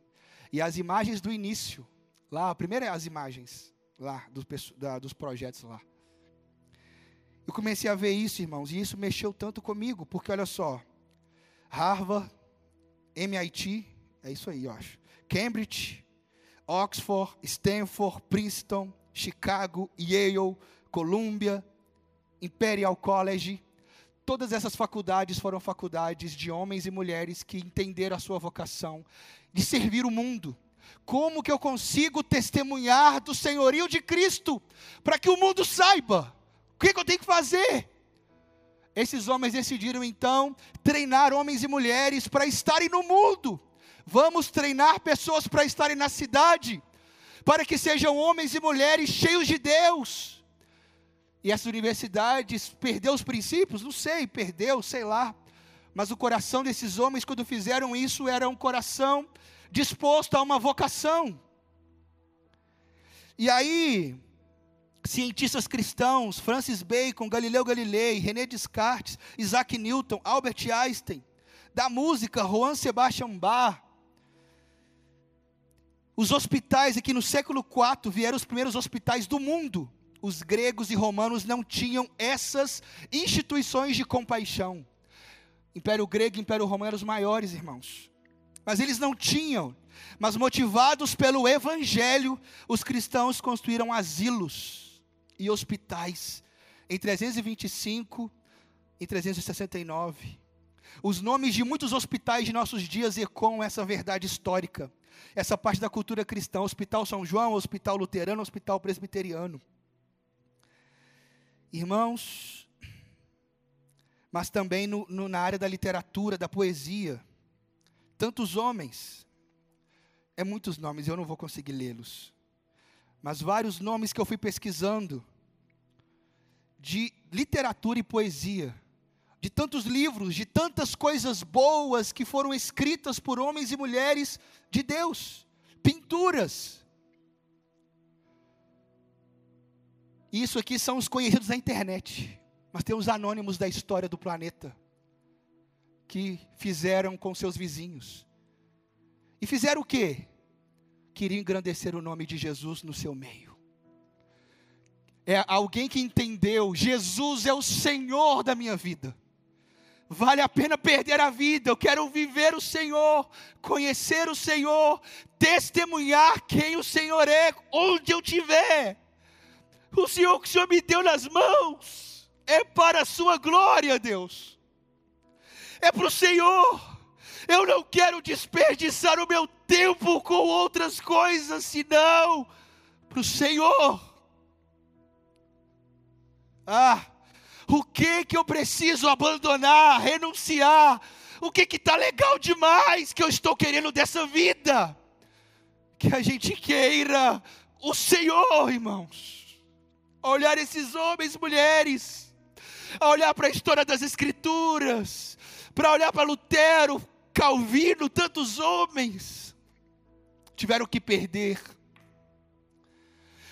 E as imagens do início, lá, primeiro é as imagens, lá, dos, da, dos projetos lá. Eu comecei a ver isso, irmãos, e isso mexeu tanto comigo, porque olha só, Harvard, MIT, é isso aí, eu acho. Cambridge, Oxford, Stanford, Princeton, Chicago, Yale, Columbia, Imperial College, todas essas faculdades foram faculdades de homens e mulheres que entenderam a sua vocação de servir o mundo. Como que eu consigo testemunhar do senhorio de Cristo para que o mundo saiba? O que, que eu tenho que fazer? Esses homens decidiram então treinar homens e mulheres para estarem no mundo. Vamos treinar pessoas para estarem na cidade, para que sejam homens e mulheres cheios de Deus. E essa universidade perdeu os princípios? Não sei, perdeu, sei lá. Mas o coração desses homens, quando fizeram isso, era um coração disposto a uma vocação. E aí, cientistas cristãos, Francis Bacon, Galileu Galilei, René Descartes, Isaac Newton, Albert Einstein, da música, Juan Sebastian Bach, os hospitais aqui no século IV vieram os primeiros hospitais do mundo. Os gregos e romanos não tinham essas instituições de compaixão. Império grego e Império romano eram os maiores, irmãos. Mas eles não tinham. Mas motivados pelo evangelho, os cristãos construíram asilos e hospitais em 325 e 369. Os nomes de muitos hospitais de nossos dias ecoam essa verdade histórica, essa parte da cultura cristã: Hospital São João, Hospital Luterano, Hospital Presbiteriano. Irmãos, mas também no, no, na área da literatura, da poesia, tantos homens, é muitos nomes, eu não vou conseguir lê-los mas vários nomes que eu fui pesquisando de literatura e poesia, de tantos livros, de tantas coisas boas que foram escritas por homens e mulheres de Deus, pinturas. Isso aqui são os conhecidos da internet, mas tem os anônimos da história do planeta que fizeram com seus vizinhos. E fizeram o quê? Queriam engrandecer o nome de Jesus no seu meio. É alguém que entendeu: Jesus é o Senhor da minha vida. Vale a pena perder a vida. Eu quero viver o Senhor, conhecer o Senhor, testemunhar quem o Senhor é, onde eu estiver. O Senhor que o Senhor me deu nas mãos é para a sua glória, Deus. É para o Senhor. Eu não quero desperdiçar o meu tempo com outras coisas, senão para o Senhor. Ah, o que que eu preciso abandonar, renunciar? O que que está legal demais que eu estou querendo dessa vida? Que a gente queira o Senhor, irmãos. Olhar esses homens e mulheres, a olhar para a história das Escrituras, para olhar para Lutero, Calvino, tantos homens tiveram que perder.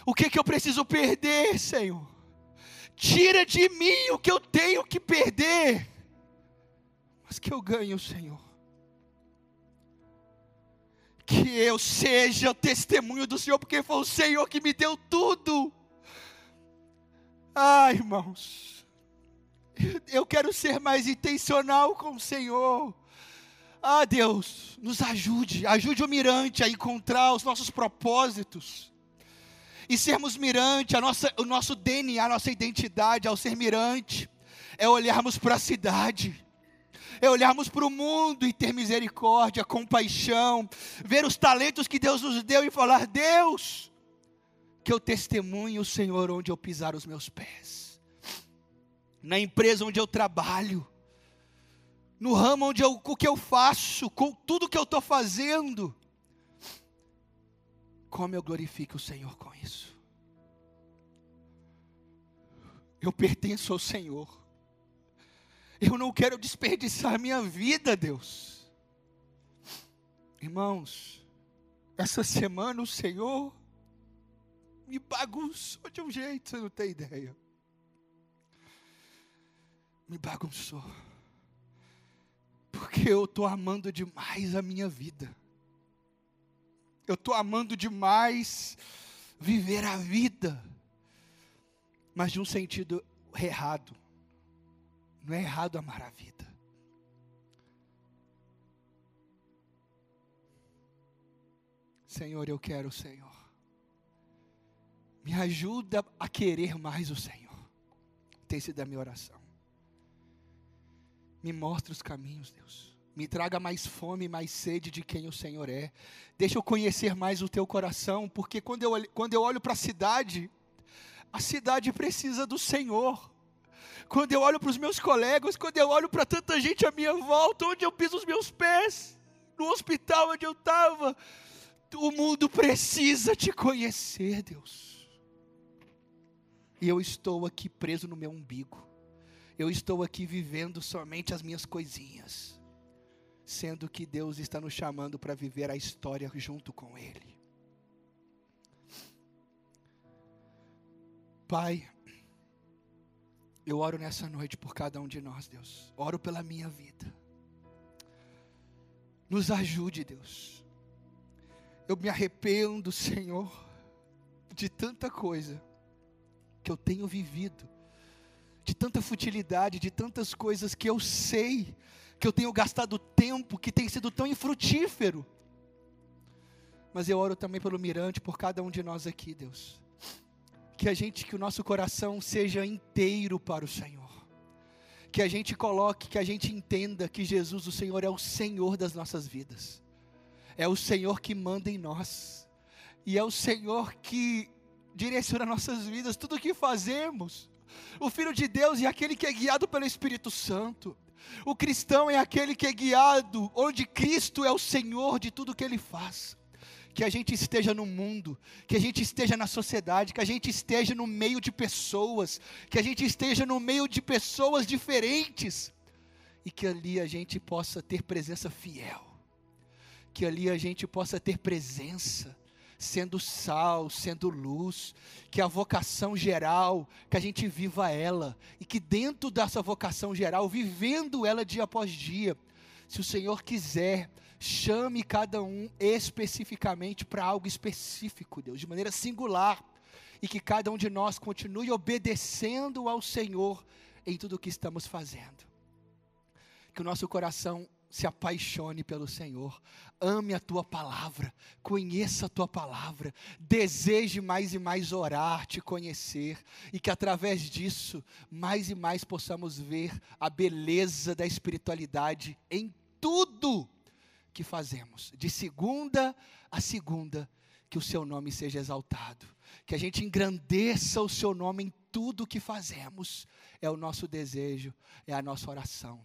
O que que eu preciso perder, Senhor? Tira de mim o que eu tenho que perder, mas que eu ganhe, Senhor. Que eu seja o testemunho do Senhor, porque foi o Senhor que me deu tudo. Ah, irmãos, eu quero ser mais intencional com o Senhor. Ah, Deus, nos ajude, ajude o mirante a encontrar os nossos propósitos. E sermos mirante, a nossa, o nosso DNA, a nossa identidade ao ser mirante, é olharmos para a cidade, é olharmos para o mundo e ter misericórdia, compaixão, ver os talentos que Deus nos deu e falar: Deus, que eu testemunhe o Senhor onde eu pisar os meus pés, na empresa onde eu trabalho, no ramo onde eu, o que eu faço, com tudo que eu estou fazendo. Como eu glorifico o Senhor com isso. Eu pertenço ao Senhor. Eu não quero desperdiçar minha vida, Deus. Irmãos, essa semana o Senhor me bagunçou de um jeito, você não tem ideia. Me bagunçou. Porque eu estou amando demais a minha vida. Eu estou amando demais viver a vida. Mas de um sentido errado. Não é errado amar a vida. Senhor, eu quero o Senhor. Me ajuda a querer mais o Senhor. Tem sido a minha oração. Me mostra os caminhos, Deus. Me traga mais fome, mais sede de quem o Senhor é. Deixa eu conhecer mais o teu coração, porque quando eu, quando eu olho para a cidade, a cidade precisa do Senhor. Quando eu olho para os meus colegas, quando eu olho para tanta gente à minha volta, onde eu piso os meus pés, no hospital onde eu estava, o mundo precisa te conhecer, Deus. E eu estou aqui preso no meu umbigo eu estou aqui vivendo somente as minhas coisinhas, sendo que Deus está nos chamando para viver a história junto com Ele. Pai, eu oro nessa noite por cada um de nós, Deus. Oro pela minha vida. Nos ajude, Deus. Eu me arrependo, Senhor, de tanta coisa que eu tenho vivido de tanta futilidade, de tantas coisas que eu sei, que eu tenho gastado tempo, que tem sido tão infrutífero. Mas eu oro também pelo mirante, por cada um de nós aqui, Deus. Que a gente, que o nosso coração seja inteiro para o Senhor. Que a gente coloque, que a gente entenda que Jesus, o Senhor, é o Senhor das nossas vidas. É o Senhor que manda em nós. E é o Senhor que direciona nossas vidas, tudo o que fazemos. O Filho de Deus é aquele que é guiado pelo Espírito Santo. O cristão é aquele que é guiado, onde Cristo é o Senhor de tudo que ele faz. Que a gente esteja no mundo, que a gente esteja na sociedade, que a gente esteja no meio de pessoas, que a gente esteja no meio de pessoas diferentes, e que ali a gente possa ter presença fiel. Que ali a gente possa ter presença, sendo sal, sendo luz, que a vocação geral, que a gente viva ela, e que dentro dessa vocação geral, vivendo ela dia após dia, se o Senhor quiser, chame cada um especificamente para algo específico, Deus, de maneira singular, e que cada um de nós continue obedecendo ao Senhor em tudo o que estamos fazendo. Que o nosso coração se apaixone pelo Senhor, ame a tua palavra, conheça a tua palavra, deseje mais e mais orar, te conhecer, e que através disso, mais e mais possamos ver a beleza da espiritualidade em tudo que fazemos, de segunda a segunda, que o seu nome seja exaltado, que a gente engrandeça o seu nome em tudo que fazemos, é o nosso desejo, é a nossa oração.